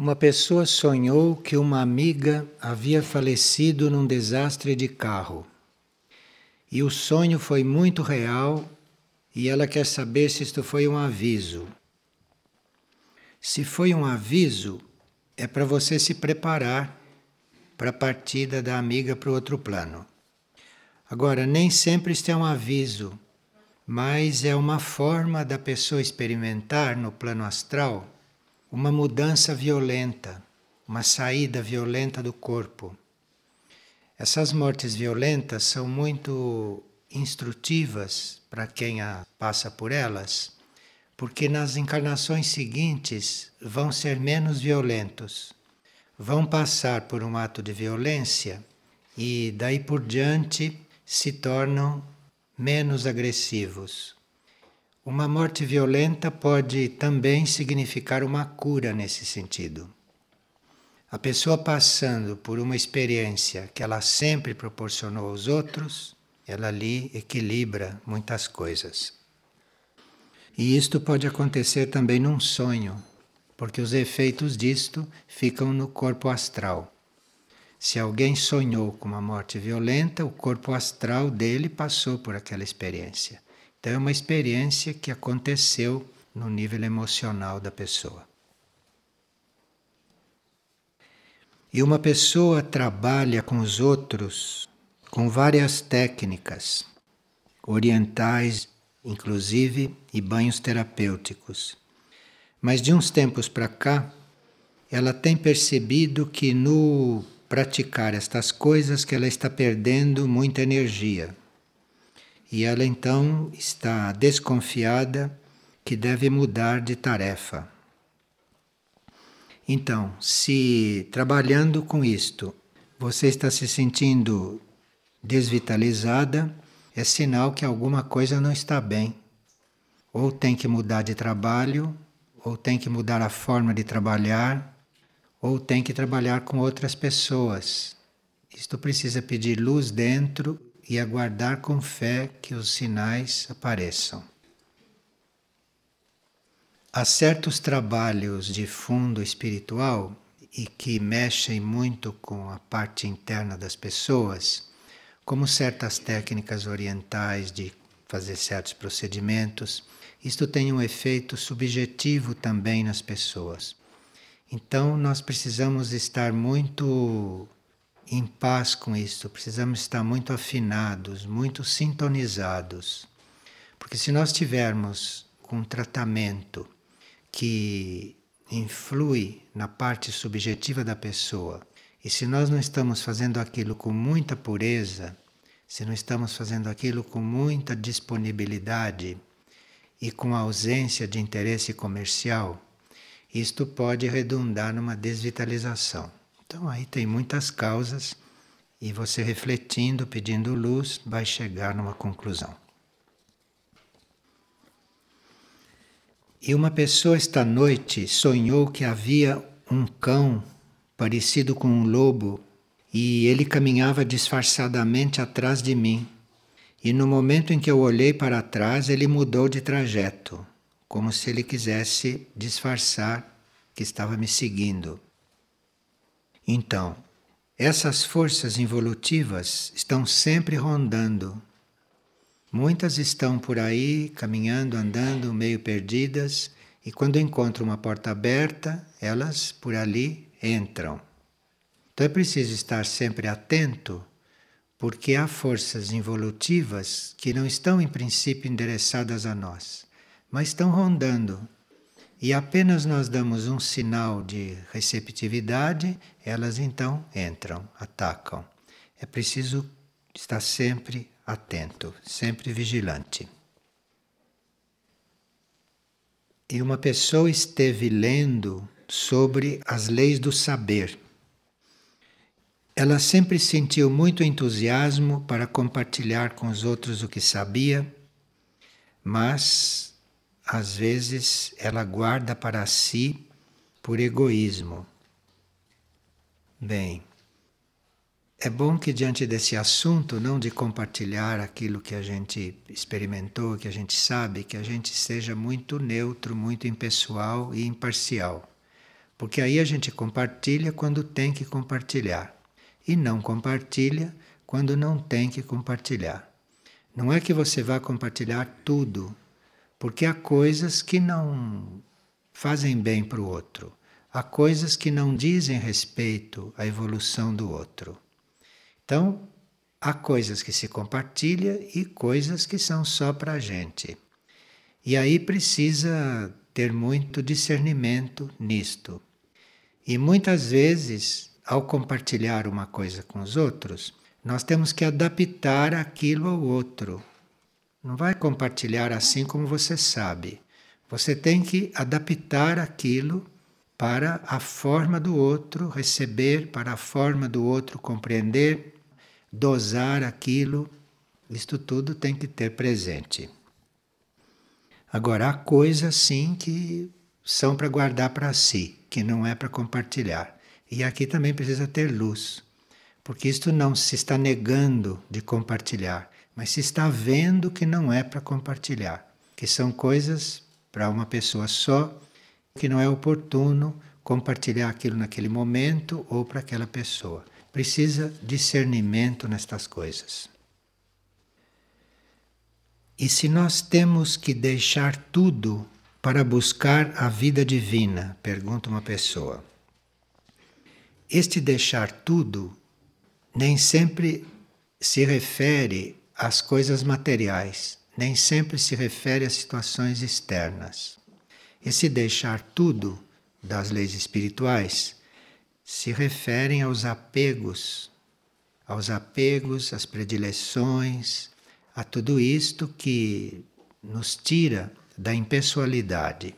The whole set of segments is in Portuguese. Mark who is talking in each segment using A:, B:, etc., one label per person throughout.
A: Uma pessoa sonhou que uma amiga havia falecido num desastre de carro. E o sonho foi muito real e ela quer saber se isto foi um aviso. Se foi um aviso, é para você se preparar para a partida da amiga para o outro plano. Agora, nem sempre isto é um aviso, mas é uma forma da pessoa experimentar no plano astral uma mudança violenta, uma saída violenta do corpo. Essas mortes violentas são muito instrutivas para quem a passa por elas, porque nas encarnações seguintes vão ser menos violentos. Vão passar por um ato de violência e daí por diante se tornam menos agressivos. Uma morte violenta pode também significar uma cura nesse sentido. A pessoa passando por uma experiência que ela sempre proporcionou aos outros, ela ali equilibra muitas coisas. E isto pode acontecer também num sonho, porque os efeitos disto ficam no corpo astral. Se alguém sonhou com uma morte violenta, o corpo astral dele passou por aquela experiência. Então, é uma experiência que aconteceu no nível emocional da pessoa. E uma pessoa trabalha com os outros com várias técnicas, orientais, inclusive, e banhos terapêuticos. Mas de uns tempos para cá, ela tem percebido que no praticar estas coisas que ela está perdendo muita energia e ela então está desconfiada que deve mudar de tarefa. Então, se trabalhando com isto você está se sentindo desvitalizada, é sinal que alguma coisa não está bem. Ou tem que mudar de trabalho, ou tem que mudar a forma de trabalhar, ou tem que trabalhar com outras pessoas. Isto precisa pedir luz dentro e aguardar com fé que os sinais apareçam. Há certos trabalhos de fundo espiritual e que mexem muito com a parte interna das pessoas, como certas técnicas orientais de fazer certos procedimentos. Isto tem um efeito subjetivo também nas pessoas. Então, nós precisamos estar muito em paz com isso, precisamos estar muito afinados, muito sintonizados. Porque se nós tivermos um tratamento que influi na parte subjetiva da pessoa, e se nós não estamos fazendo aquilo com muita pureza, se não estamos fazendo aquilo com muita disponibilidade e com ausência de interesse comercial, isto pode redundar numa desvitalização. Então aí tem muitas causas e você refletindo, pedindo luz, vai chegar numa conclusão. E uma pessoa esta noite sonhou que havia um cão parecido com um lobo e ele caminhava disfarçadamente atrás de mim. E no momento em que eu olhei para trás, ele mudou de trajeto, como se ele quisesse disfarçar que estava me seguindo. Então, essas forças involutivas estão sempre rondando. Muitas estão por aí, caminhando, andando, meio perdidas, e quando encontram uma porta aberta, elas por ali entram. Então é preciso estar sempre atento, porque há forças involutivas que não estão em princípio endereçadas a nós, mas estão rondando e apenas nós damos um sinal de receptividade, elas então entram, atacam. É preciso estar sempre atento, sempre vigilante. E uma pessoa esteve lendo sobre as leis do saber. Ela sempre sentiu muito entusiasmo para compartilhar com os outros o que sabia, mas às vezes ela guarda para si por egoísmo. Bem, é bom que diante desse assunto, não de compartilhar aquilo que a gente experimentou, que a gente sabe, que a gente seja muito neutro, muito impessoal e imparcial. Porque aí a gente compartilha quando tem que compartilhar e não compartilha quando não tem que compartilhar. Não é que você vá compartilhar tudo, porque há coisas que não fazem bem para o outro, há coisas que não dizem respeito à evolução do outro. Então, há coisas que se compartilha e coisas que são só para a gente. E aí precisa ter muito discernimento nisto. E muitas vezes, ao compartilhar uma coisa com os outros, nós temos que adaptar aquilo ao outro. Não vai compartilhar assim como você sabe. Você tem que adaptar aquilo para a forma do outro receber, para a forma do outro compreender, dosar aquilo. Isto tudo tem que ter presente. Agora, há coisas sim que são para guardar para si, que não é para compartilhar. E aqui também precisa ter luz, porque isto não se está negando de compartilhar, mas se está vendo que não é para compartilhar, que são coisas para uma pessoa só, que não é oportuno compartilhar aquilo naquele momento ou para aquela pessoa. Precisa discernimento nestas coisas. E se nós temos que deixar tudo para buscar a vida divina? Pergunta uma pessoa. Este deixar tudo nem sempre se refere às coisas materiais, nem sempre se refere às situações externas. Esse deixar tudo das leis espirituais se referem aos apegos, aos apegos, às predileções, a tudo isto que nos tira da impessoalidade.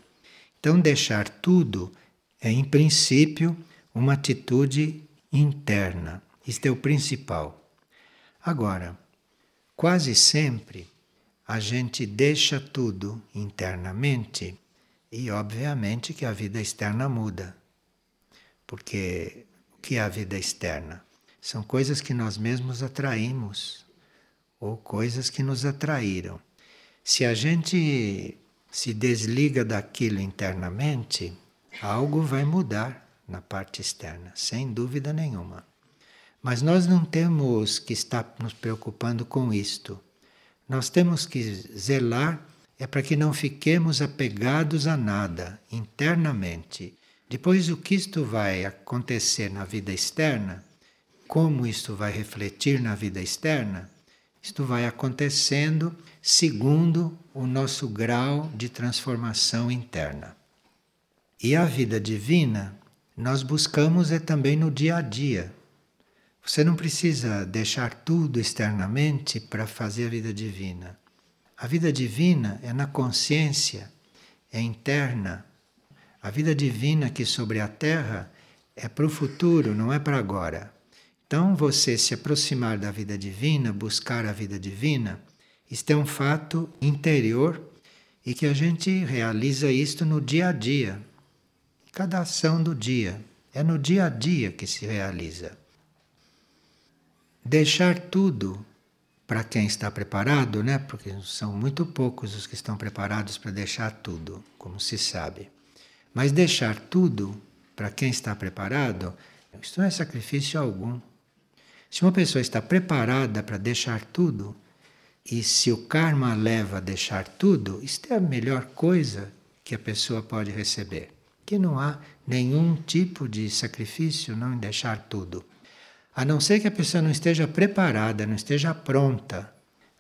A: Então, deixar tudo é, em princípio, uma atitude interna. Isto é o principal. Agora, quase sempre a gente deixa tudo internamente e, obviamente, que a vida externa muda. Porque o que é a vida externa? São coisas que nós mesmos atraímos ou coisas que nos atraíram. Se a gente se desliga daquilo internamente, algo vai mudar na parte externa, sem dúvida nenhuma. Mas nós não temos que estar nos preocupando com isto. Nós temos que zelar é para que não fiquemos apegados a nada internamente. Depois, o que isto vai acontecer na vida externa, como isto vai refletir na vida externa, isto vai acontecendo segundo o nosso grau de transformação interna. E a vida divina nós buscamos é também no dia a dia. Você não precisa deixar tudo externamente para fazer a vida divina. A vida divina é na consciência, é interna. A vida divina aqui sobre a Terra é para o futuro, não é para agora. Então, você se aproximar da vida divina, buscar a vida divina, isto é um fato interior e que a gente realiza isto no dia a dia. Cada ação do dia. É no dia a dia que se realiza. Deixar tudo para quem está preparado, né? Porque são muito poucos os que estão preparados para deixar tudo, como se sabe. Mas deixar tudo para quem está preparado, isso não é sacrifício algum. Se uma pessoa está preparada para deixar tudo, e se o karma leva a deixar tudo, isto é a melhor coisa que a pessoa pode receber. Que não há nenhum tipo de sacrifício não em deixar tudo. A não ser que a pessoa não esteja preparada, não esteja pronta.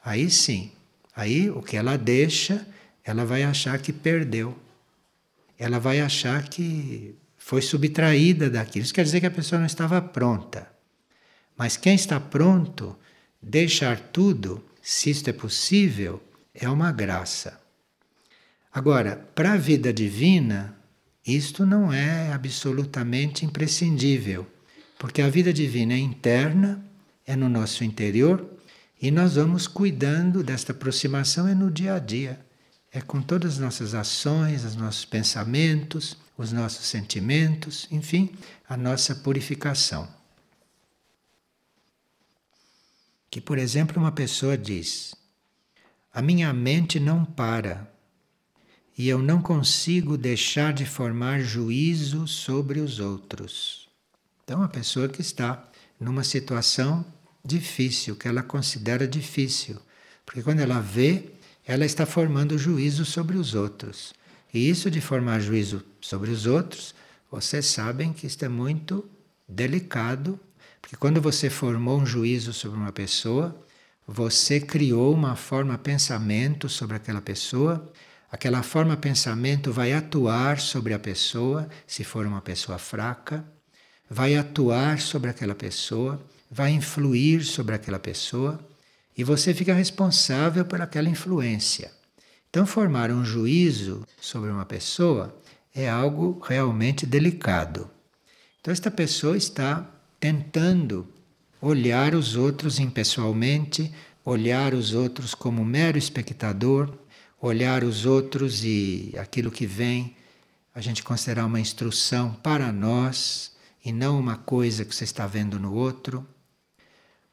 A: Aí sim, aí o que ela deixa, ela vai achar que perdeu. Ela vai achar que foi subtraída daquilo. Isso quer dizer que a pessoa não estava pronta. Mas quem está pronto, deixar tudo, se isto é possível, é uma graça. Agora, para a vida divina, isto não é absolutamente imprescindível, porque a vida divina é interna, é no nosso interior, e nós vamos cuidando desta aproximação é no dia a dia. É com todas as nossas ações, os nossos pensamentos, os nossos sentimentos, enfim, a nossa purificação que, por exemplo, uma pessoa diz: A minha mente não para. e eu não consigo deixar de formar juízo sobre os outros. Então, a pessoa que está numa situação difícil, que ela considera difícil, porque quando ela vê, ela está formando juízo sobre os outros. E isso de formar juízo sobre os outros, vocês sabem que isto é muito delicado, porque quando você formou um juízo sobre uma pessoa, você criou uma forma pensamento sobre aquela pessoa, aquela forma pensamento vai atuar sobre a pessoa, se for uma pessoa fraca, vai atuar sobre aquela pessoa, vai influir sobre aquela pessoa, e você fica responsável por aquela influência. Então, formar um juízo sobre uma pessoa é algo realmente delicado. Então, esta pessoa está tentando olhar os outros impessoalmente, olhar os outros como mero espectador, olhar os outros e aquilo que vem a gente considerar uma instrução para nós e não uma coisa que você está vendo no outro.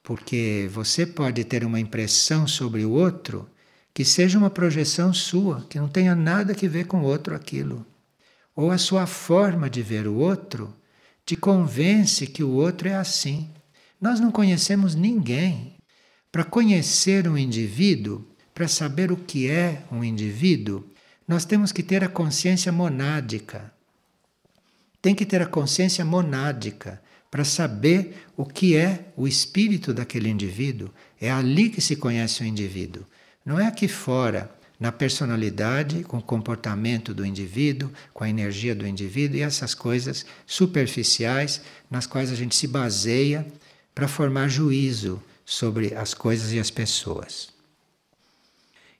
A: Porque você pode ter uma impressão sobre o outro que seja uma projeção sua, que não tenha nada que ver com o outro aquilo. Ou a sua forma de ver o outro te convence que o outro é assim. Nós não conhecemos ninguém. Para conhecer um indivíduo, para saber o que é um indivíduo, nós temos que ter a consciência monádica. Tem que ter a consciência monádica para saber o que é o espírito daquele indivíduo. É ali que se conhece o indivíduo. Não é aqui fora, na personalidade, com o comportamento do indivíduo, com a energia do indivíduo e essas coisas superficiais nas quais a gente se baseia para formar juízo sobre as coisas e as pessoas.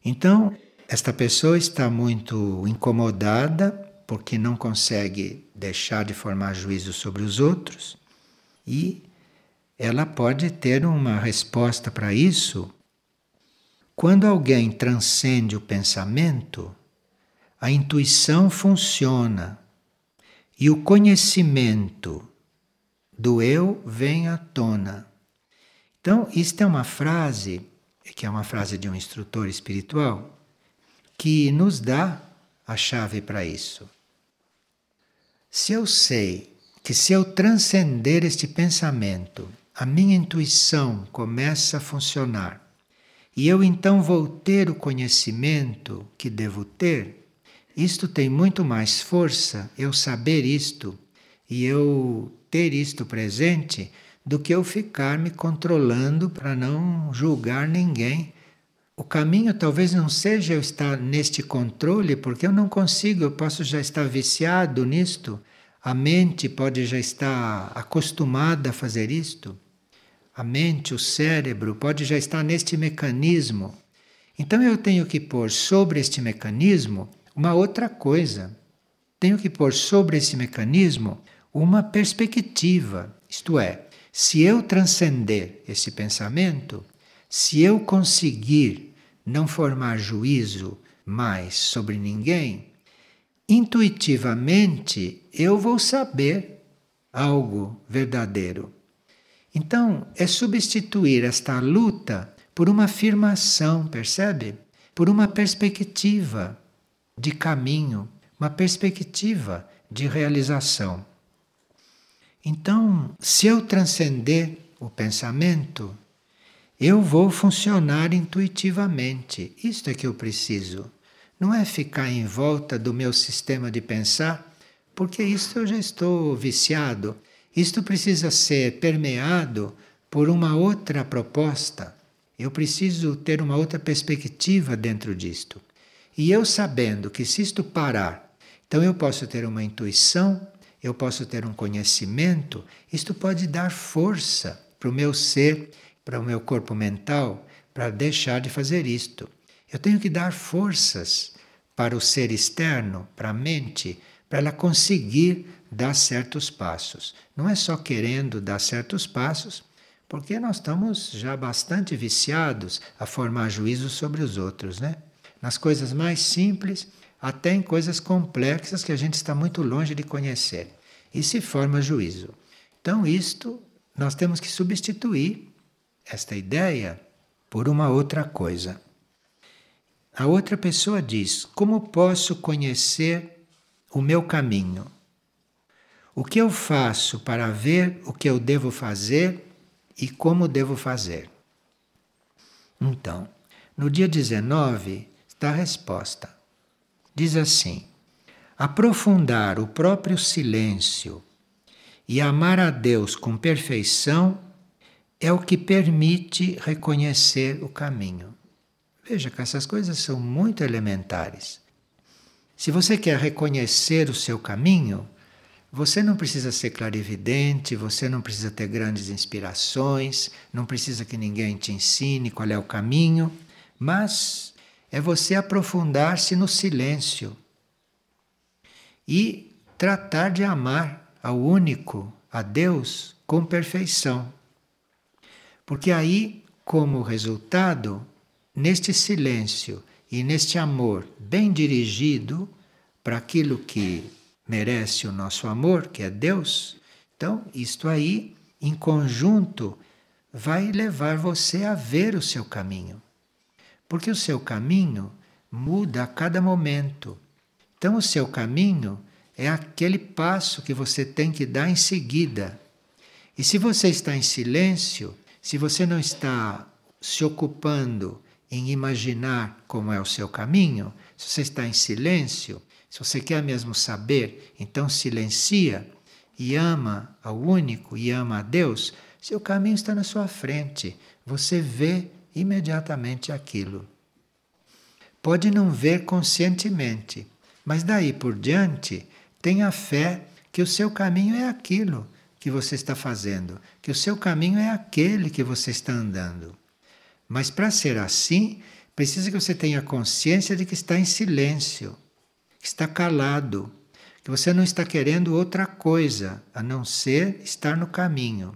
A: Então, esta pessoa está muito incomodada porque não consegue deixar de formar juízo sobre os outros e ela pode ter uma resposta para isso quando alguém transcende o pensamento, a intuição funciona e o conhecimento do eu vem à tona. Então, isto é uma frase, que é uma frase de um instrutor espiritual, que nos dá a chave para isso. Se eu sei que se eu transcender este pensamento, a minha intuição começa a funcionar e eu então vou ter o conhecimento que devo ter, isto tem muito mais força, eu saber isto e eu ter isto presente, do que eu ficar me controlando para não julgar ninguém. O caminho talvez não seja eu estar neste controle, porque eu não consigo, eu posso já estar viciado nisto, a mente pode já estar acostumada a fazer isto a mente, o cérebro, pode já estar neste mecanismo. Então eu tenho que pôr sobre este mecanismo uma outra coisa. Tenho que pôr sobre esse mecanismo uma perspectiva. Isto é, se eu transcender esse pensamento, se eu conseguir não formar juízo mais sobre ninguém, intuitivamente eu vou saber algo verdadeiro. Então, é substituir esta luta por uma afirmação, percebe? Por uma perspectiva de caminho, uma perspectiva de realização. Então, se eu transcender o pensamento, eu vou funcionar intuitivamente. Isto é que eu preciso. Não é ficar em volta do meu sistema de pensar, porque isso eu já estou viciado. Isto precisa ser permeado por uma outra proposta. Eu preciso ter uma outra perspectiva dentro disto. E eu sabendo que se isto parar, então eu posso ter uma intuição, eu posso ter um conhecimento, isto pode dar força para o meu ser, para o meu corpo mental, para deixar de fazer isto. Eu tenho que dar forças para o ser externo, para a mente, para ela conseguir dar certos passos. Não é só querendo dar certos passos, porque nós estamos já bastante viciados a formar juízos sobre os outros, né? Nas coisas mais simples, até em coisas complexas que a gente está muito longe de conhecer. E se forma juízo. Então, isto nós temos que substituir esta ideia por uma outra coisa. a outra pessoa diz: Como posso conhecer o meu caminho? O que eu faço para ver o que eu devo fazer e como devo fazer? Então, no dia 19 está a resposta. Diz assim: aprofundar o próprio silêncio e amar a Deus com perfeição é o que permite reconhecer o caminho. Veja que essas coisas são muito elementares. Se você quer reconhecer o seu caminho, você não precisa ser clarividente, você não precisa ter grandes inspirações, não precisa que ninguém te ensine qual é o caminho, mas é você aprofundar-se no silêncio e tratar de amar ao único, a Deus, com perfeição. Porque aí, como resultado, neste silêncio e neste amor bem dirigido para aquilo que merece o nosso amor, que é Deus, então isto aí, em conjunto, vai levar você a ver o seu caminho. Porque o seu caminho muda a cada momento. Então, o seu caminho é aquele passo que você tem que dar em seguida. E se você está em silêncio, se você não está se ocupando em imaginar como é o seu caminho, se você está em silêncio, se você quer mesmo saber, então silencia e ama ao único e ama a Deus, seu caminho está na sua frente. Você vê imediatamente aquilo. Pode não ver conscientemente, mas daí por diante, tenha fé que o seu caminho é aquilo que você está fazendo, que o seu caminho é aquele que você está andando. Mas para ser assim, precisa que você tenha consciência de que está em silêncio está calado, que você não está querendo outra coisa a não ser estar no caminho.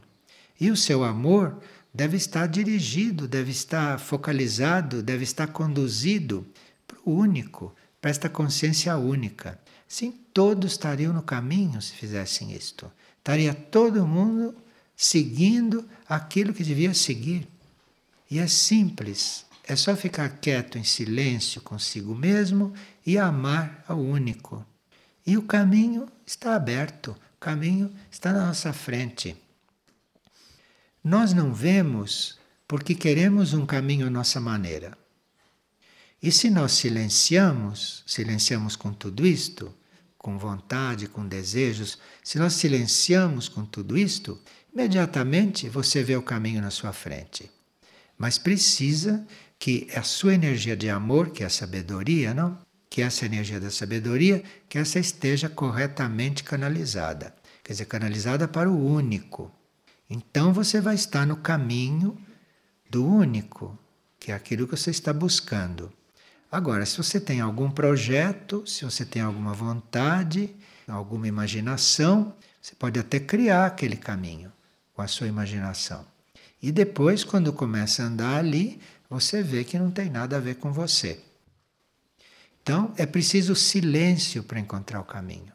A: E o seu amor deve estar dirigido, deve estar focalizado, deve estar conduzido para o único, para esta consciência única. Sim, todos estariam no caminho se fizessem isto. Estaria todo mundo seguindo aquilo que devia seguir. E é simples, é só ficar quieto em silêncio consigo mesmo e amar ao único. E o caminho está aberto, o caminho está na nossa frente. Nós não vemos porque queremos um caminho à nossa maneira. E se nós silenciamos, silenciamos com tudo isto, com vontade, com desejos, se nós silenciamos com tudo isto, imediatamente você vê o caminho na sua frente. Mas precisa que a sua energia de amor, que é a sabedoria, não? Que essa energia da sabedoria, que essa esteja corretamente canalizada. Quer dizer, canalizada para o único. Então você vai estar no caminho do único, que é aquilo que você está buscando. Agora, se você tem algum projeto, se você tem alguma vontade, alguma imaginação, você pode até criar aquele caminho com a sua imaginação. E depois, quando começa a andar ali, você vê que não tem nada a ver com você. Então é preciso silêncio para encontrar o caminho,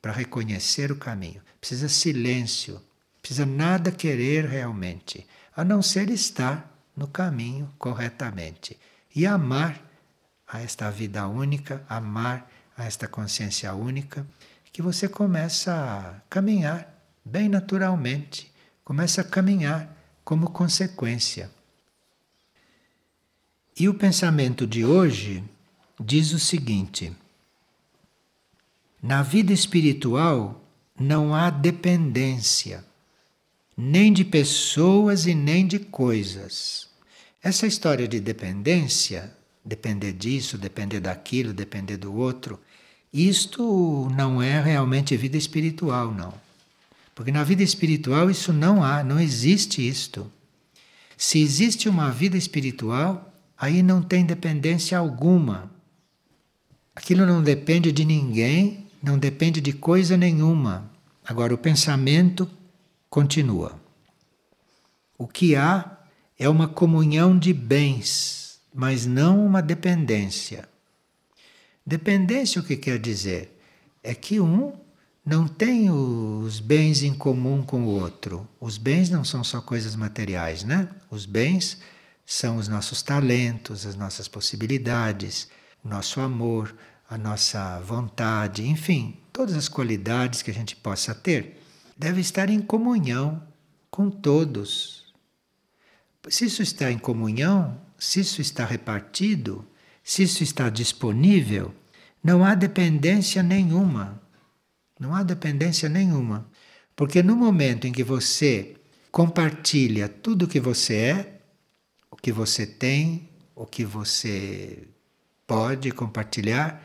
A: para reconhecer o caminho. Precisa silêncio, precisa nada querer realmente, a não ser estar no caminho corretamente e amar a esta vida única, amar a esta consciência única, que você começa a caminhar bem naturalmente, começa a caminhar como consequência. E o pensamento de hoje diz o seguinte: na vida espiritual não há dependência, nem de pessoas e nem de coisas. Essa história de dependência, depender disso, depender daquilo, depender do outro, isto não é realmente vida espiritual, não. Porque na vida espiritual isso não há, não existe isto. Se existe uma vida espiritual, aí não tem dependência alguma. Aquilo não depende de ninguém, não depende de coisa nenhuma. Agora, o pensamento continua. O que há é uma comunhão de bens, mas não uma dependência. Dependência, o que quer dizer? É que um não tem os bens em comum com o outro. Os bens não são só coisas materiais, né? Os bens são os nossos talentos, as nossas possibilidades, nosso amor, a nossa vontade, enfim, todas as qualidades que a gente possa ter, deve estar em comunhão com todos. Se isso está em comunhão, se isso está repartido, se isso está disponível, não há dependência nenhuma. Não há dependência nenhuma. Porque no momento em que você compartilha tudo o que você é, o que você tem, o que você pode compartilhar,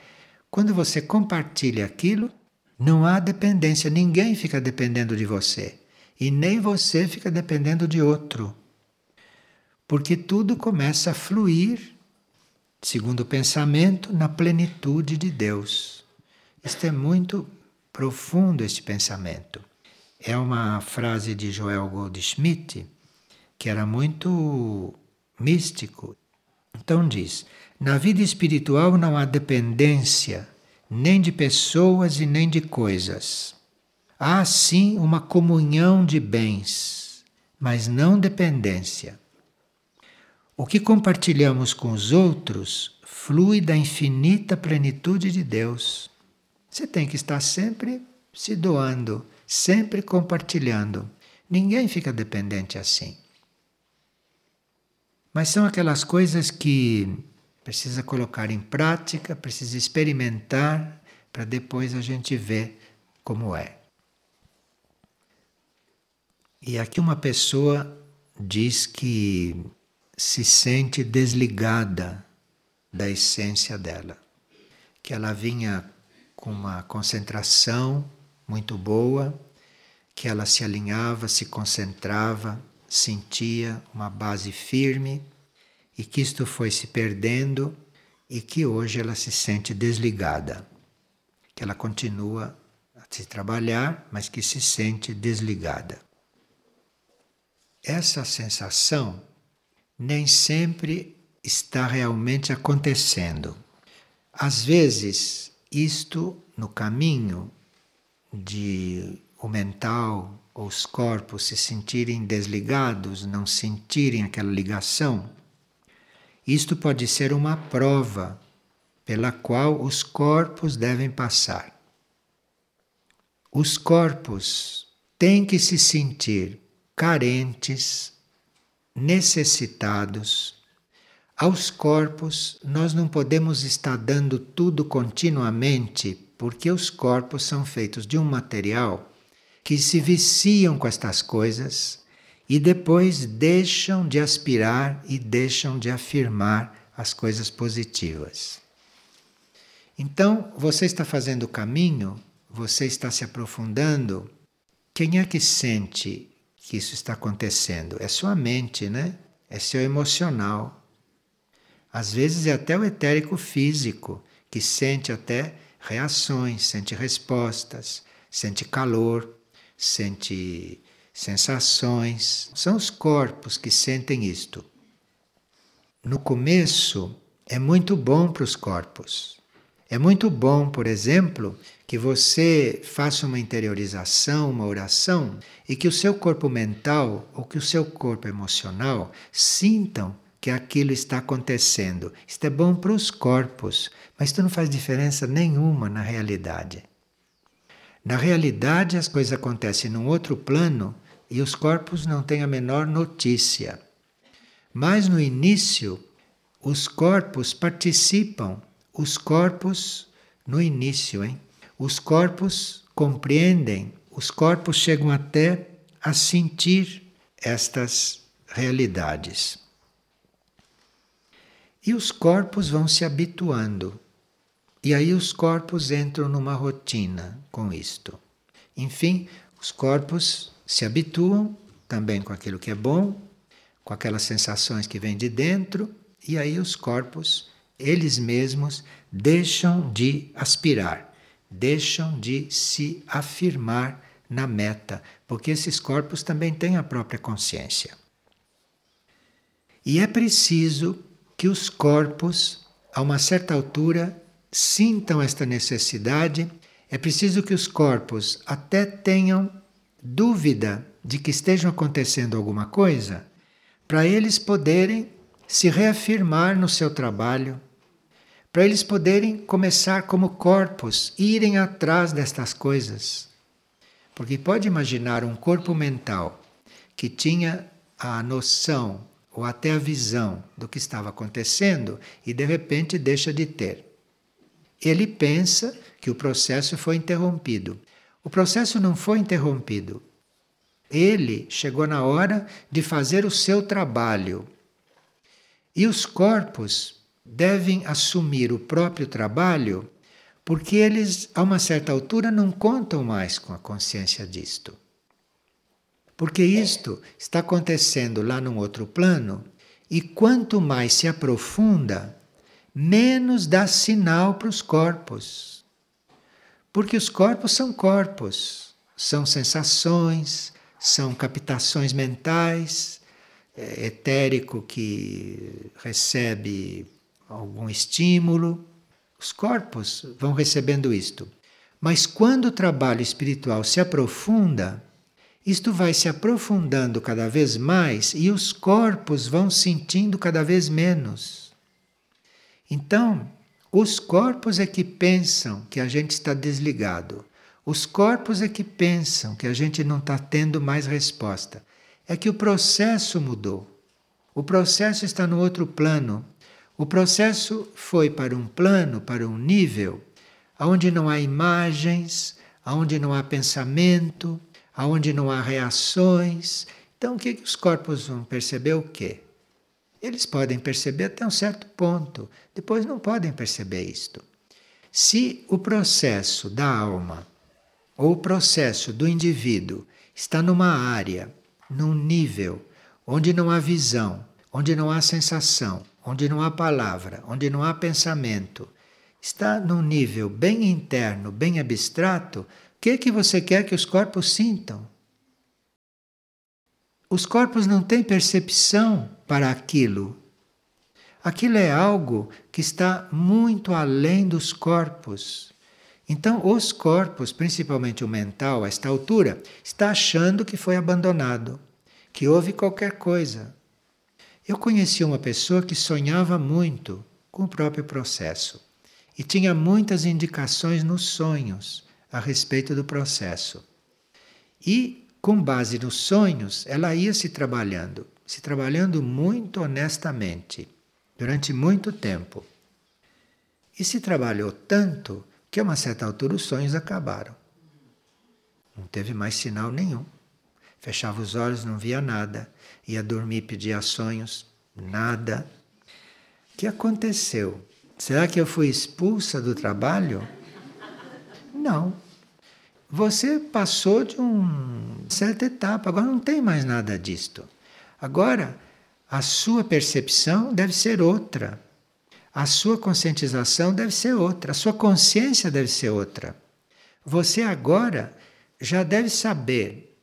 A: quando você compartilha aquilo, não há dependência, ninguém fica dependendo de você. E nem você fica dependendo de outro. Porque tudo começa a fluir, segundo o pensamento, na plenitude de Deus. Isto é muito profundo, este pensamento. É uma frase de Joel Goldschmidt, que era muito místico. Então diz: na vida espiritual não há dependência nem de pessoas e nem de coisas. Há sim uma comunhão de bens, mas não dependência. O que compartilhamos com os outros flui da infinita plenitude de Deus. Você tem que estar sempre se doando, sempre compartilhando. Ninguém fica dependente assim. Mas são aquelas coisas que precisa colocar em prática, precisa experimentar para depois a gente ver como é. E aqui uma pessoa diz que se sente desligada da essência dela, que ela vinha com uma concentração muito boa, que ela se alinhava, se concentrava, sentia uma base firme e que isto foi se perdendo e que hoje ela se sente desligada, que ela continua a se trabalhar, mas que se sente desligada. Essa sensação nem sempre está realmente acontecendo. Às vezes, isto no caminho de o mental ou os corpos se sentirem desligados, não sentirem aquela ligação, isto pode ser uma prova pela qual os corpos devem passar. Os corpos têm que se sentir carentes, necessitados. Aos corpos, nós não podemos estar dando tudo continuamente, porque os corpos são feitos de um material que se viciam com estas coisas e depois deixam de aspirar e deixam de afirmar as coisas positivas. Então, você está fazendo o caminho, você está se aprofundando. Quem é que sente que isso está acontecendo? É sua mente, né? É seu emocional. Às vezes é até o etérico físico, que sente até reações, sente respostas, sente calor, sente sensações, são os corpos que sentem isto. No começo, é muito bom para os corpos. É muito bom, por exemplo, que você faça uma interiorização, uma oração, e que o seu corpo mental ou que o seu corpo emocional sintam que aquilo está acontecendo. Isto é bom para os corpos, mas isso não faz diferença nenhuma na realidade. Na realidade, as coisas acontecem num outro plano e os corpos não têm a menor notícia. Mas no início, os corpos participam, os corpos, no início, hein? Os corpos compreendem, os corpos chegam até a sentir estas realidades. E os corpos vão se habituando. E aí os corpos entram numa rotina com isto. Enfim, os corpos se habituam também com aquilo que é bom, com aquelas sensações que vêm de dentro, e aí os corpos, eles mesmos, deixam de aspirar, deixam de se afirmar na meta, porque esses corpos também têm a própria consciência. E é preciso que os corpos, a uma certa altura, sintam esta necessidade, é preciso que os corpos até tenham dúvida de que estejam acontecendo alguma coisa, para eles poderem se reafirmar no seu trabalho, para eles poderem começar como corpos, irem atrás destas coisas. Porque pode imaginar um corpo mental que tinha a noção ou até a visão do que estava acontecendo e de repente deixa de ter. Ele pensa que o processo foi interrompido. O processo não foi interrompido. Ele chegou na hora de fazer o seu trabalho. E os corpos devem assumir o próprio trabalho porque eles, a uma certa altura, não contam mais com a consciência disto. Porque isto está acontecendo lá num outro plano, e quanto mais se aprofunda, menos dá sinal para os corpos. Porque os corpos são corpos, são sensações, são captações mentais, etérico que recebe algum estímulo. Os corpos vão recebendo isto. Mas quando o trabalho espiritual se aprofunda, isto vai se aprofundando cada vez mais e os corpos vão sentindo cada vez menos. Então, os corpos é que pensam que a gente está desligado. Os corpos é que pensam que a gente não está tendo mais resposta. É que o processo mudou. O processo está no outro plano. O processo foi para um plano, para um nível, onde não há imagens, onde não há pensamento, aonde não há reações. Então, o que, que os corpos vão perceber? O quê? Eles podem perceber até um certo ponto, depois não podem perceber isto. Se o processo da alma ou o processo do indivíduo está numa área, num nível onde não há visão, onde não há sensação, onde não há palavra, onde não há pensamento, está num nível bem interno, bem abstrato, que que você quer que os corpos sintam? Os corpos não têm percepção para aquilo. Aquilo é algo que está muito além dos corpos. Então, os corpos, principalmente o mental, a esta altura, está achando que foi abandonado, que houve qualquer coisa. Eu conheci uma pessoa que sonhava muito com o próprio processo e tinha muitas indicações nos sonhos a respeito do processo. E, com base nos sonhos, ela ia se trabalhando, se trabalhando muito honestamente, durante muito tempo. E se trabalhou tanto que, a uma certa altura, os sonhos acabaram. Não teve mais sinal nenhum. Fechava os olhos, não via nada. Ia dormir, pedia sonhos, nada. O que aconteceu? Será que eu fui expulsa do trabalho? Não. Você passou de uma certa etapa, agora não tem mais nada disto. Agora, a sua percepção deve ser outra. A sua conscientização deve ser outra. A sua consciência deve ser outra. Você agora já deve saber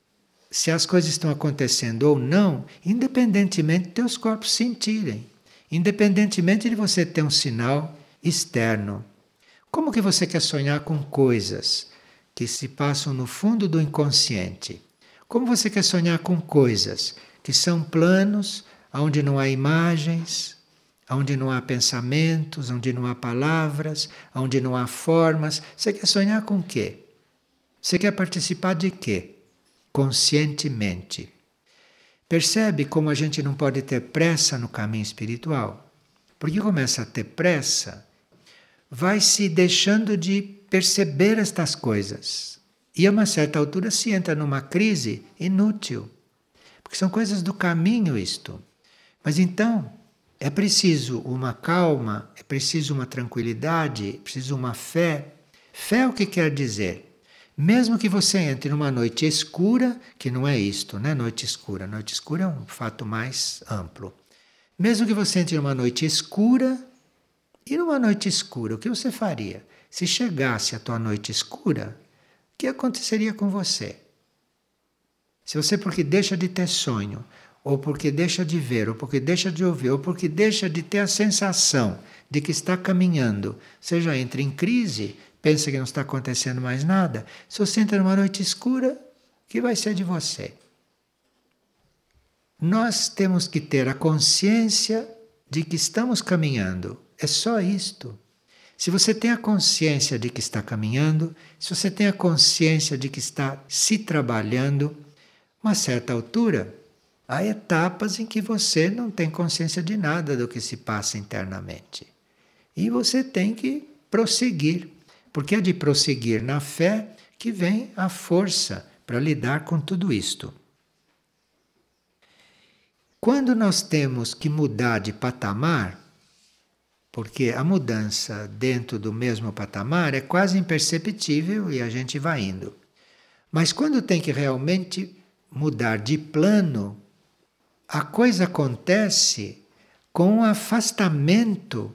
A: se as coisas estão acontecendo ou não, independentemente de teus corpos sentirem, independentemente de você ter um sinal externo. Como que você quer sonhar com coisas que se passam no fundo do inconsciente? Como você quer sonhar com coisas que são planos onde não há imagens, onde não há pensamentos, onde não há palavras, onde não há formas? Você quer sonhar com quê? Você quer participar de quê? Conscientemente. Percebe como a gente não pode ter pressa no caminho espiritual? Porque começa a ter pressa, vai se deixando de perceber estas coisas. E a uma certa altura se entra numa crise inútil, porque são coisas do caminho isto. Mas então é preciso uma calma, é preciso uma tranquilidade, é preciso uma fé. Fé o que quer dizer? Mesmo que você entre numa noite escura, que não é isto, né? Noite escura. Noite escura é um fato mais amplo. Mesmo que você entre numa noite escura, e numa noite escura, o que você faria? Se chegasse a tua noite escura, o que aconteceria com você? Se você, porque deixa de ter sonho, ou porque deixa de ver, ou porque deixa de ouvir, ou porque deixa de ter a sensação de que está caminhando, seja entra em crise, pensa que não está acontecendo mais nada, se você entra numa noite escura, o que vai ser de você? Nós temos que ter a consciência de que estamos caminhando. É só isto. Se você tem a consciência de que está caminhando, se você tem a consciência de que está se trabalhando, uma certa altura, há etapas em que você não tem consciência de nada do que se passa internamente. E você tem que prosseguir, porque é de prosseguir na fé que vem a força para lidar com tudo isto. Quando nós temos que mudar de patamar, porque a mudança dentro do mesmo patamar é quase imperceptível e a gente vai indo. Mas quando tem que realmente mudar de plano, a coisa acontece com o afastamento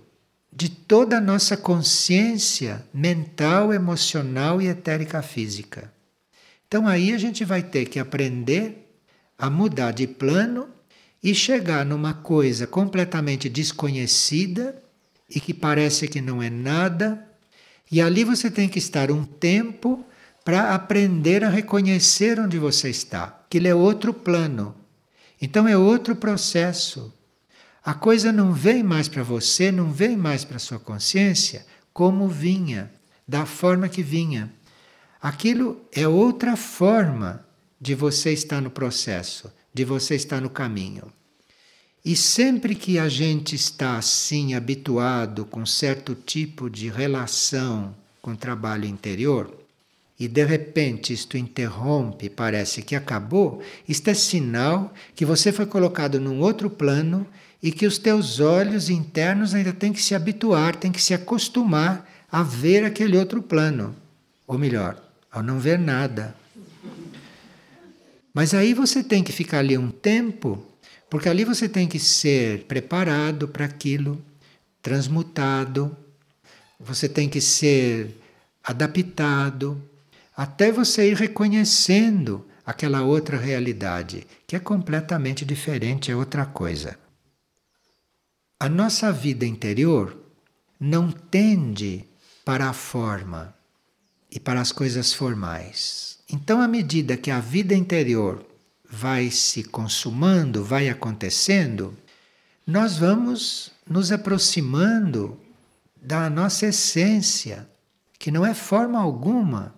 A: de toda a nossa consciência mental, emocional e etérica física. Então aí a gente vai ter que aprender a mudar de plano e chegar numa coisa completamente desconhecida e que parece que não é nada, e ali você tem que estar um tempo para aprender a reconhecer onde você está, que ele é outro plano. Então é outro processo. A coisa não vem mais para você, não vem mais para sua consciência como vinha, da forma que vinha. Aquilo é outra forma de você estar no processo, de você estar no caminho. E sempre que a gente está assim habituado com certo tipo de relação com o trabalho interior, e de repente isto interrompe, parece que acabou, isto é sinal que você foi colocado num outro plano e que os teus olhos internos ainda têm que se habituar, têm que se acostumar a ver aquele outro plano. Ou melhor, ao não ver nada. Mas aí você tem que ficar ali um tempo porque ali você tem que ser preparado para aquilo, transmutado, você tem que ser adaptado, até você ir reconhecendo aquela outra realidade, que é completamente diferente, é outra coisa. A nossa vida interior não tende para a forma e para as coisas formais. Então, à medida que a vida interior vai se consumando, vai acontecendo, nós vamos nos aproximando da nossa essência, que não é forma alguma.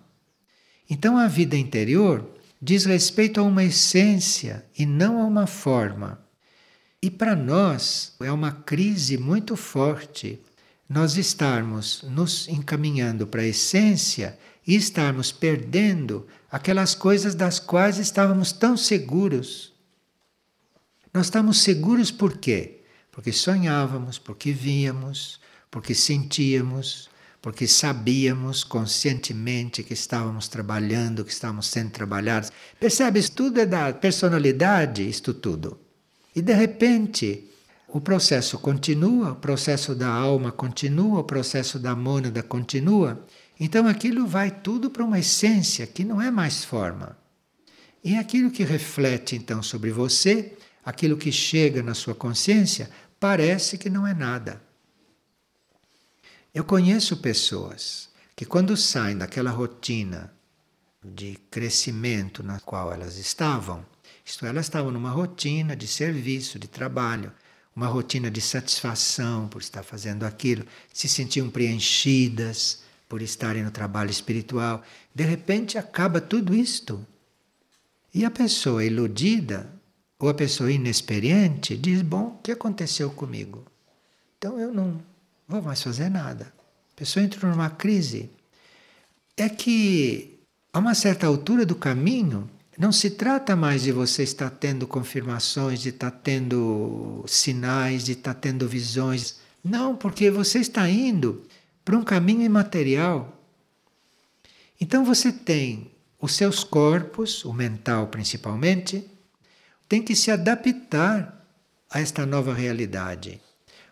A: Então a vida interior diz respeito a uma essência e não a uma forma. E para nós é uma crise muito forte nós estarmos nos encaminhando para a essência e estarmos perdendo aquelas coisas das quais estávamos tão seguros. Nós estamos seguros por quê? Porque sonhávamos, porque víamos, porque sentíamos, porque sabíamos conscientemente que estávamos trabalhando, que estávamos sendo trabalhados. Percebe? Isso tudo é da personalidade, isto tudo. E de repente, o processo continua, o processo da alma continua, o processo da mônada continua, então aquilo vai tudo para uma essência que não é mais forma. E aquilo que reflete então sobre você, aquilo que chega na sua consciência, parece que não é nada. Eu conheço pessoas que, quando saem daquela rotina de crescimento na qual elas estavam, isto é, elas estavam numa rotina de serviço, de trabalho, uma rotina de satisfação por estar fazendo aquilo, se sentiam preenchidas, por estarem no trabalho espiritual. De repente acaba tudo isto. E a pessoa iludida ou a pessoa inexperiente diz: Bom, o que aconteceu comigo? Então eu não vou mais fazer nada. A pessoa entra numa crise. É que a uma certa altura do caminho, não se trata mais de você estar tendo confirmações, de estar tendo sinais, de estar tendo visões. Não, porque você está indo para um caminho imaterial. Então você tem os seus corpos, o mental principalmente, tem que se adaptar a esta nova realidade.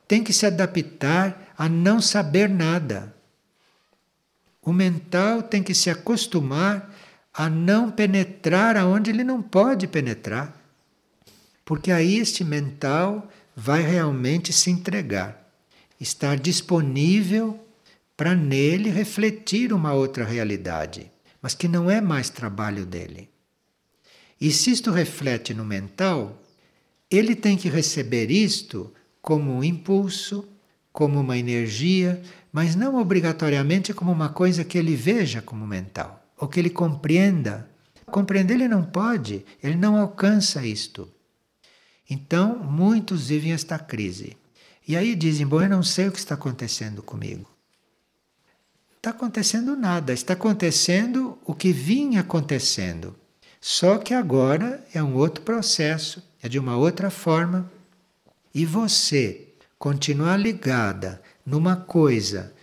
A: Tem que se adaptar a não saber nada. O mental tem que se acostumar a não penetrar aonde ele não pode penetrar. Porque aí este mental vai realmente se entregar, estar disponível para nele refletir uma outra realidade, mas que não é mais trabalho dele. E se isto reflete no mental, ele tem que receber isto como um impulso, como uma energia, mas não obrigatoriamente como uma coisa que ele veja como mental, ou que ele compreenda. Compreender ele não pode, ele não alcança isto. Então, muitos vivem esta crise. E aí dizem: Bom, eu não sei o que está acontecendo comigo. Está acontecendo nada, está acontecendo o que vinha acontecendo. Só que agora é um outro processo, é de uma outra forma. E você continuar ligada numa coisa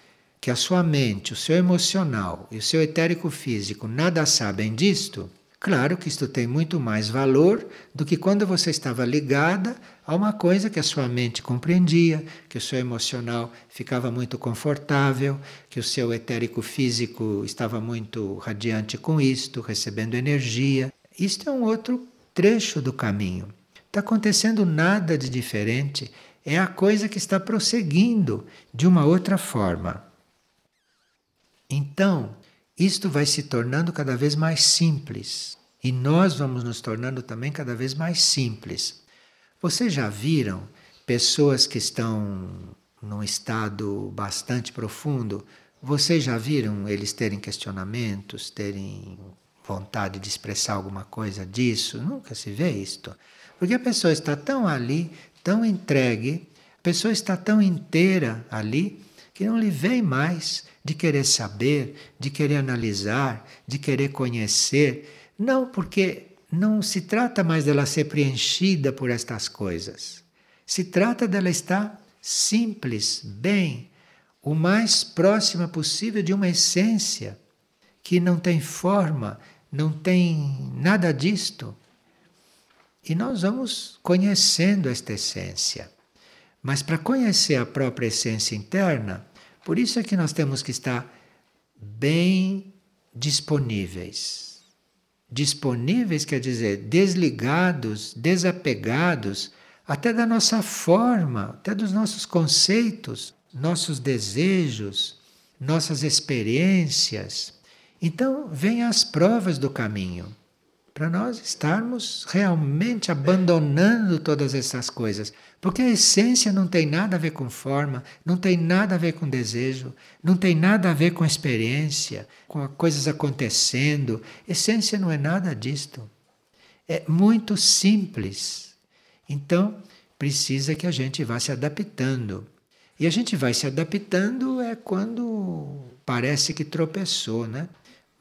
A: que a sua mente, o seu emocional e o seu etérico físico nada sabem disto, claro que isto tem muito mais valor do que quando você estava ligada a uma coisa que a sua mente compreendia, que o seu emocional ficava muito confortável, que o seu etérico físico estava muito radiante com isto, recebendo energia. Isto é um outro trecho do caminho. Está acontecendo nada de diferente é a coisa que está prosseguindo de uma outra forma. Então, isto vai se tornando cada vez mais simples e nós vamos nos tornando também cada vez mais simples. Vocês já viram pessoas que estão num estado bastante profundo? Vocês já viram eles terem questionamentos, terem vontade de expressar alguma coisa disso? Nunca se vê isto. Porque a pessoa está tão ali, tão entregue, a pessoa está tão inteira ali, que não lhe vem mais de querer saber, de querer analisar, de querer conhecer. Não, porque não se trata mais dela ser preenchida por estas coisas. Se trata dela estar simples, bem, o mais próxima possível de uma essência que não tem forma, não tem nada disto. E nós vamos conhecendo esta essência. Mas para conhecer a própria essência interna, por isso é que nós temos que estar bem disponíveis. Disponíveis quer dizer desligados, desapegados até da nossa forma, até dos nossos conceitos, nossos desejos, nossas experiências. Então, vêm as provas do caminho para nós estarmos realmente abandonando todas essas coisas. Porque a essência não tem nada a ver com forma, não tem nada a ver com desejo, não tem nada a ver com experiência, com coisas acontecendo. Essência não é nada disto. É muito simples. Então, precisa que a gente vá se adaptando. E a gente vai se adaptando é quando parece que tropeçou, né?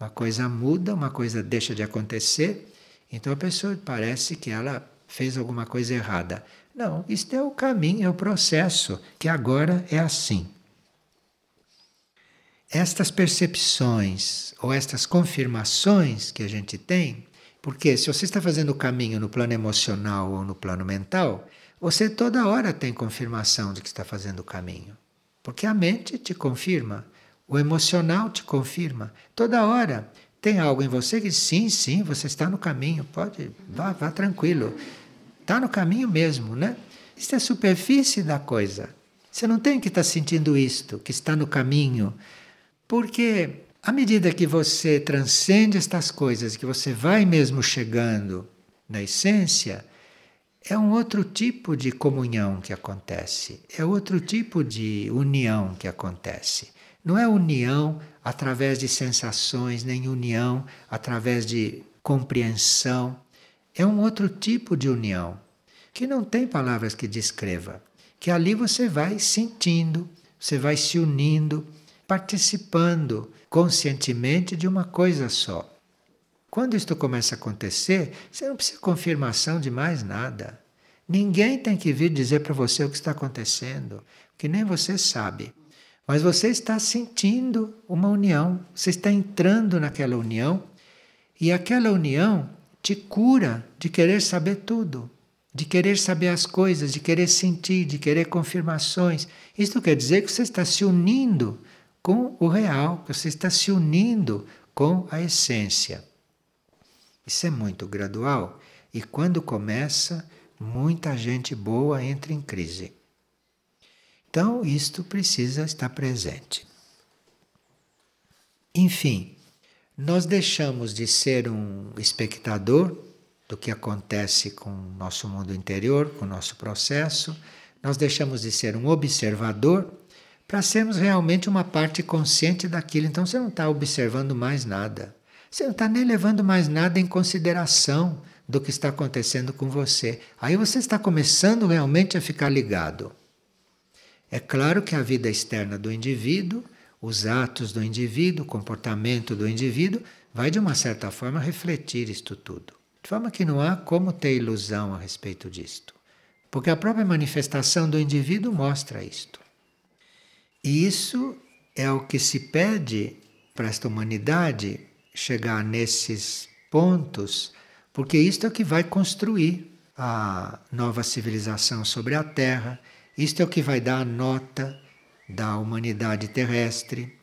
A: Uma coisa muda, uma coisa deixa de acontecer, então a pessoa parece que ela fez alguma coisa errada. Não, isto é o caminho, é o processo, que agora é assim. Estas percepções ou estas confirmações que a gente tem, porque se você está fazendo o caminho no plano emocional ou no plano mental, você toda hora tem confirmação de que está fazendo o caminho. Porque a mente te confirma. O emocional te confirma. Toda hora tem algo em você que sim, sim, você está no caminho. Pode, vá, vá tranquilo. Está no caminho mesmo, né? Isso é superfície da coisa. Você não tem que estar sentindo isto, que está no caminho. Porque à medida que você transcende estas coisas, que você vai mesmo chegando na essência, é um outro tipo de comunhão que acontece, é outro tipo de união que acontece. Não é união através de sensações, nem união através de compreensão. É um outro tipo de união, que não tem palavras que descreva. Que ali você vai sentindo, você vai se unindo, participando conscientemente de uma coisa só. Quando isto começa a acontecer, você não precisa de confirmação de mais nada. Ninguém tem que vir dizer para você o que está acontecendo, que nem você sabe. Mas você está sentindo uma união, você está entrando naquela união e aquela união te cura de querer saber tudo, de querer saber as coisas, de querer sentir, de querer confirmações. Isso quer dizer que você está se unindo com o real, que você está se unindo com a essência. Isso é muito gradual e quando começa, muita gente boa entra em crise. Então, isto precisa estar presente. Enfim, nós deixamos de ser um espectador do que acontece com o nosso mundo interior, com o nosso processo, nós deixamos de ser um observador para sermos realmente uma parte consciente daquilo. Então você não está observando mais nada. Você não está nem levando mais nada em consideração do que está acontecendo com você. Aí você está começando realmente a ficar ligado. É claro que a vida externa do indivíduo, os atos do indivíduo, o comportamento do indivíduo, vai de uma certa forma refletir isto tudo. De forma que não há como ter ilusão a respeito disto. Porque a própria manifestação do indivíduo mostra isto. E isso é o que se pede para esta humanidade chegar nesses pontos, porque isto é o que vai construir a nova civilização sobre a Terra, isto é o que vai dar a nota da humanidade terrestre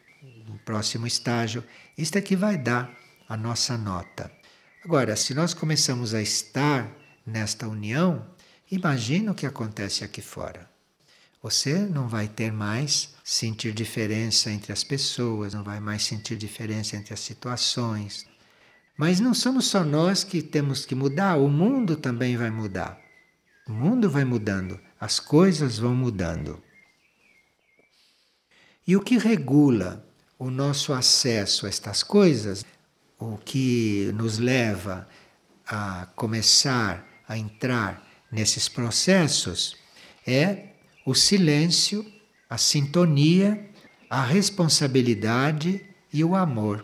A: no próximo estágio, isto é que vai dar a nossa nota. Agora, se nós começamos a estar nesta união, imagina o que acontece aqui fora. Você não vai ter mais sentir diferença entre as pessoas, não vai mais sentir diferença entre as situações. Mas não somos só nós que temos que mudar, o mundo também vai mudar. O mundo vai mudando, as coisas vão mudando. E o que regula o nosso acesso a estas coisas, o que nos leva a começar a entrar nesses processos, é o silêncio a sintonia, a responsabilidade e o amor.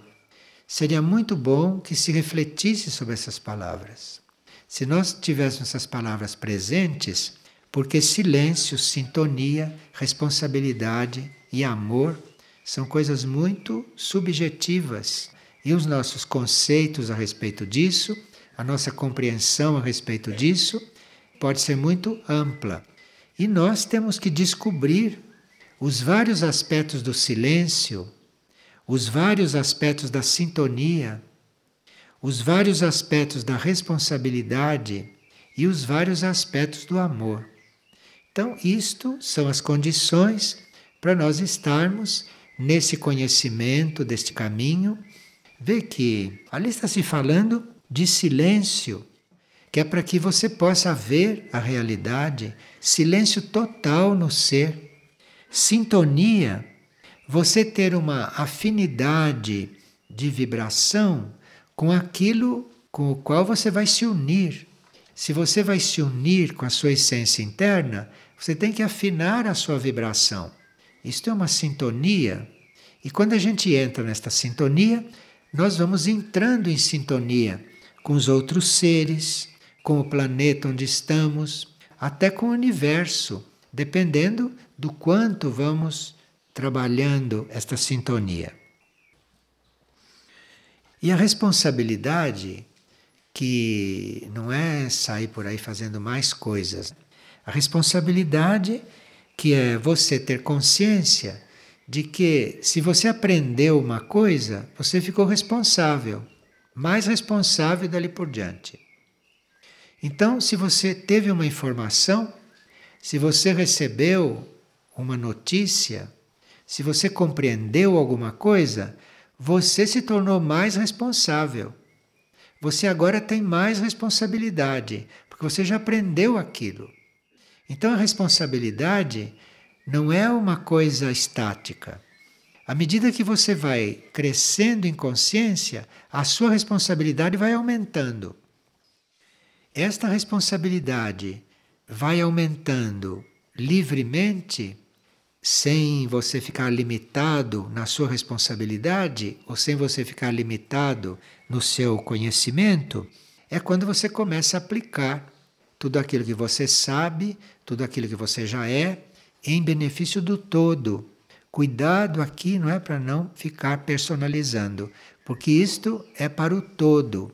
A: Seria muito bom que se refletisse sobre essas palavras. Se nós tivéssemos essas palavras presentes, porque silêncio, sintonia, responsabilidade e amor são coisas muito subjetivas e os nossos conceitos a respeito disso, a nossa compreensão a respeito disso, pode ser muito ampla. E nós temos que descobrir os vários aspectos do silêncio, os vários aspectos da sintonia, os vários aspectos da responsabilidade e os vários aspectos do amor. Então, isto são as condições para nós estarmos nesse conhecimento deste caminho. Vê que ali está se falando de silêncio, que é para que você possa ver a realidade, silêncio total no ser Sintonia, você ter uma afinidade de vibração com aquilo com o qual você vai se unir. Se você vai se unir com a sua essência interna, você tem que afinar a sua vibração. Isto é uma sintonia. E quando a gente entra nesta sintonia, nós vamos entrando em sintonia com os outros seres, com o planeta onde estamos, até com o universo, dependendo do quanto vamos trabalhando esta sintonia. E a responsabilidade, que não é sair por aí fazendo mais coisas, a responsabilidade que é você ter consciência de que se você aprendeu uma coisa, você ficou responsável, mais responsável dali por diante. Então, se você teve uma informação, se você recebeu uma notícia, se você compreendeu alguma coisa, você se tornou mais responsável. Você agora tem mais responsabilidade, porque você já aprendeu aquilo. Então a responsabilidade não é uma coisa estática. À medida que você vai crescendo em consciência, a sua responsabilidade vai aumentando. Esta responsabilidade vai aumentando livremente sem você ficar limitado na sua responsabilidade ou sem você ficar limitado no seu conhecimento, é quando você começa a aplicar tudo aquilo que você sabe, tudo aquilo que você já é, em benefício do todo. Cuidado aqui não é para não ficar personalizando, porque isto é para o todo.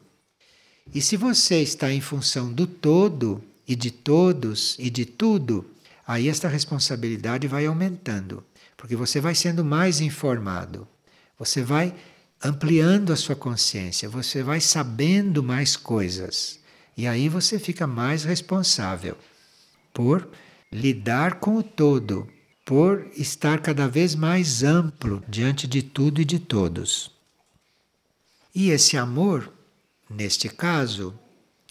A: E se você está em função do todo e de todos e de tudo, aí esta responsabilidade vai aumentando, porque você vai sendo mais informado, você vai ampliando a sua consciência, você vai sabendo mais coisas. E aí você fica mais responsável por lidar com o todo, por estar cada vez mais amplo diante de tudo e de todos. E esse amor, neste caso,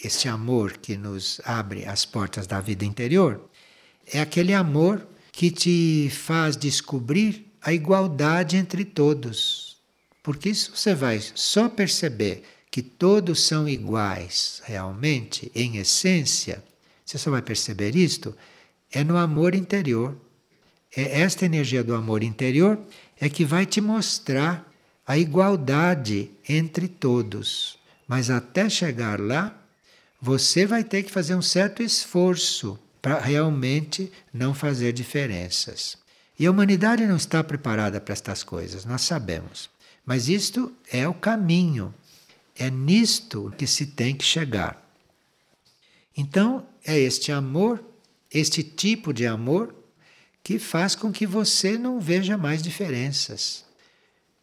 A: esse amor que nos abre as portas da vida interior, é aquele amor que te faz descobrir a igualdade entre todos. Porque isso você vai só perceber que todos são iguais realmente, em essência, você só vai perceber isto é no amor interior. É esta energia do amor interior é que vai te mostrar a igualdade entre todos. Mas até chegar lá, você vai ter que fazer um certo esforço para realmente não fazer diferenças. E a humanidade não está preparada para estas coisas, nós sabemos. Mas isto é o caminho, é nisto que se tem que chegar. Então, é este amor, este tipo de amor, que faz com que você não veja mais diferenças.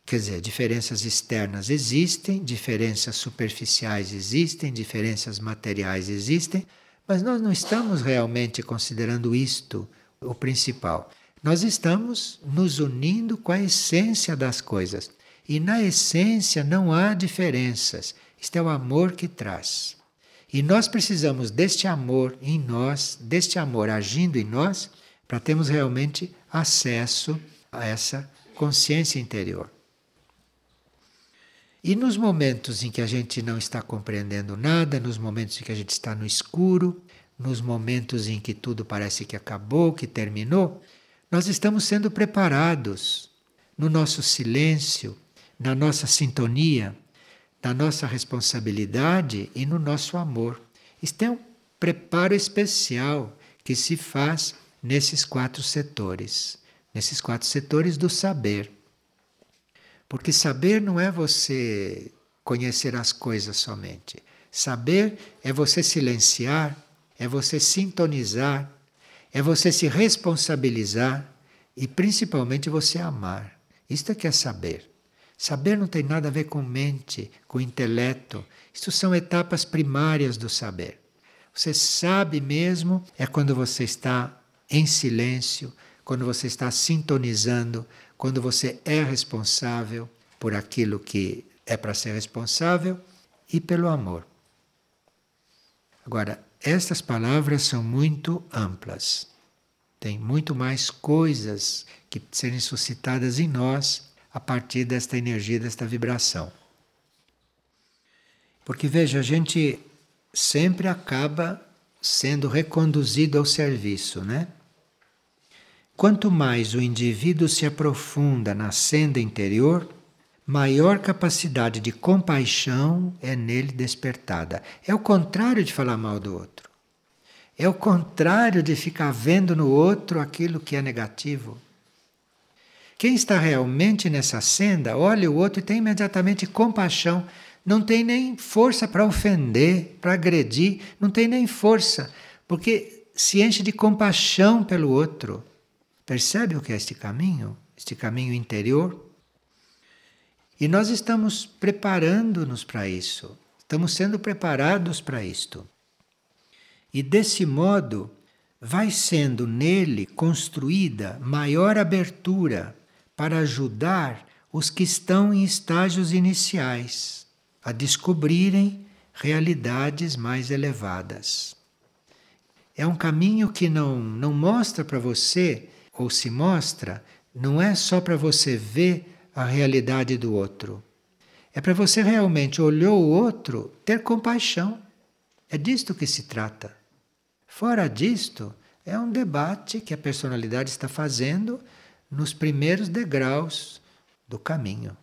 A: Quer dizer, diferenças externas existem, diferenças superficiais existem, diferenças materiais existem, mas nós não estamos realmente considerando isto o principal. Nós estamos nos unindo com a essência das coisas. E na essência não há diferenças. Isto é o amor que traz. E nós precisamos deste amor em nós, deste amor agindo em nós, para termos realmente acesso a essa consciência interior. E nos momentos em que a gente não está compreendendo nada, nos momentos em que a gente está no escuro, nos momentos em que tudo parece que acabou, que terminou, nós estamos sendo preparados no nosso silêncio, na nossa sintonia, na nossa responsabilidade e no nosso amor. Isto é um preparo especial que se faz nesses quatro setores, nesses quatro setores do saber. Porque saber não é você conhecer as coisas somente. Saber é você silenciar, é você sintonizar, é você se responsabilizar e principalmente você amar. Isto é que é saber. Saber não tem nada a ver com mente, com intelecto. Isto são etapas primárias do saber. Você sabe mesmo é quando você está em silêncio, quando você está sintonizando quando você é responsável por aquilo que é para ser responsável e pelo amor. Agora, estas palavras são muito amplas. Tem muito mais coisas que serem suscitadas em nós a partir desta energia, desta vibração. Porque veja, a gente sempre acaba sendo reconduzido ao serviço, né? Quanto mais o indivíduo se aprofunda na senda interior, maior capacidade de compaixão é nele despertada. É o contrário de falar mal do outro. É o contrário de ficar vendo no outro aquilo que é negativo. Quem está realmente nessa senda, olha o outro e tem imediatamente compaixão. Não tem nem força para ofender, para agredir, não tem nem força, porque se enche de compaixão pelo outro. Percebe o que é este caminho? Este caminho interior? E nós estamos preparando-nos para isso. Estamos sendo preparados para isto. E desse modo vai sendo nele construída maior abertura para ajudar os que estão em estágios iniciais a descobrirem realidades mais elevadas. É um caminho que não, não mostra para você ou se mostra, não é só para você ver a realidade do outro. É para você realmente olhou o outro, ter compaixão. É disto que se trata. Fora disto, é um debate que a personalidade está fazendo nos primeiros degraus do caminho.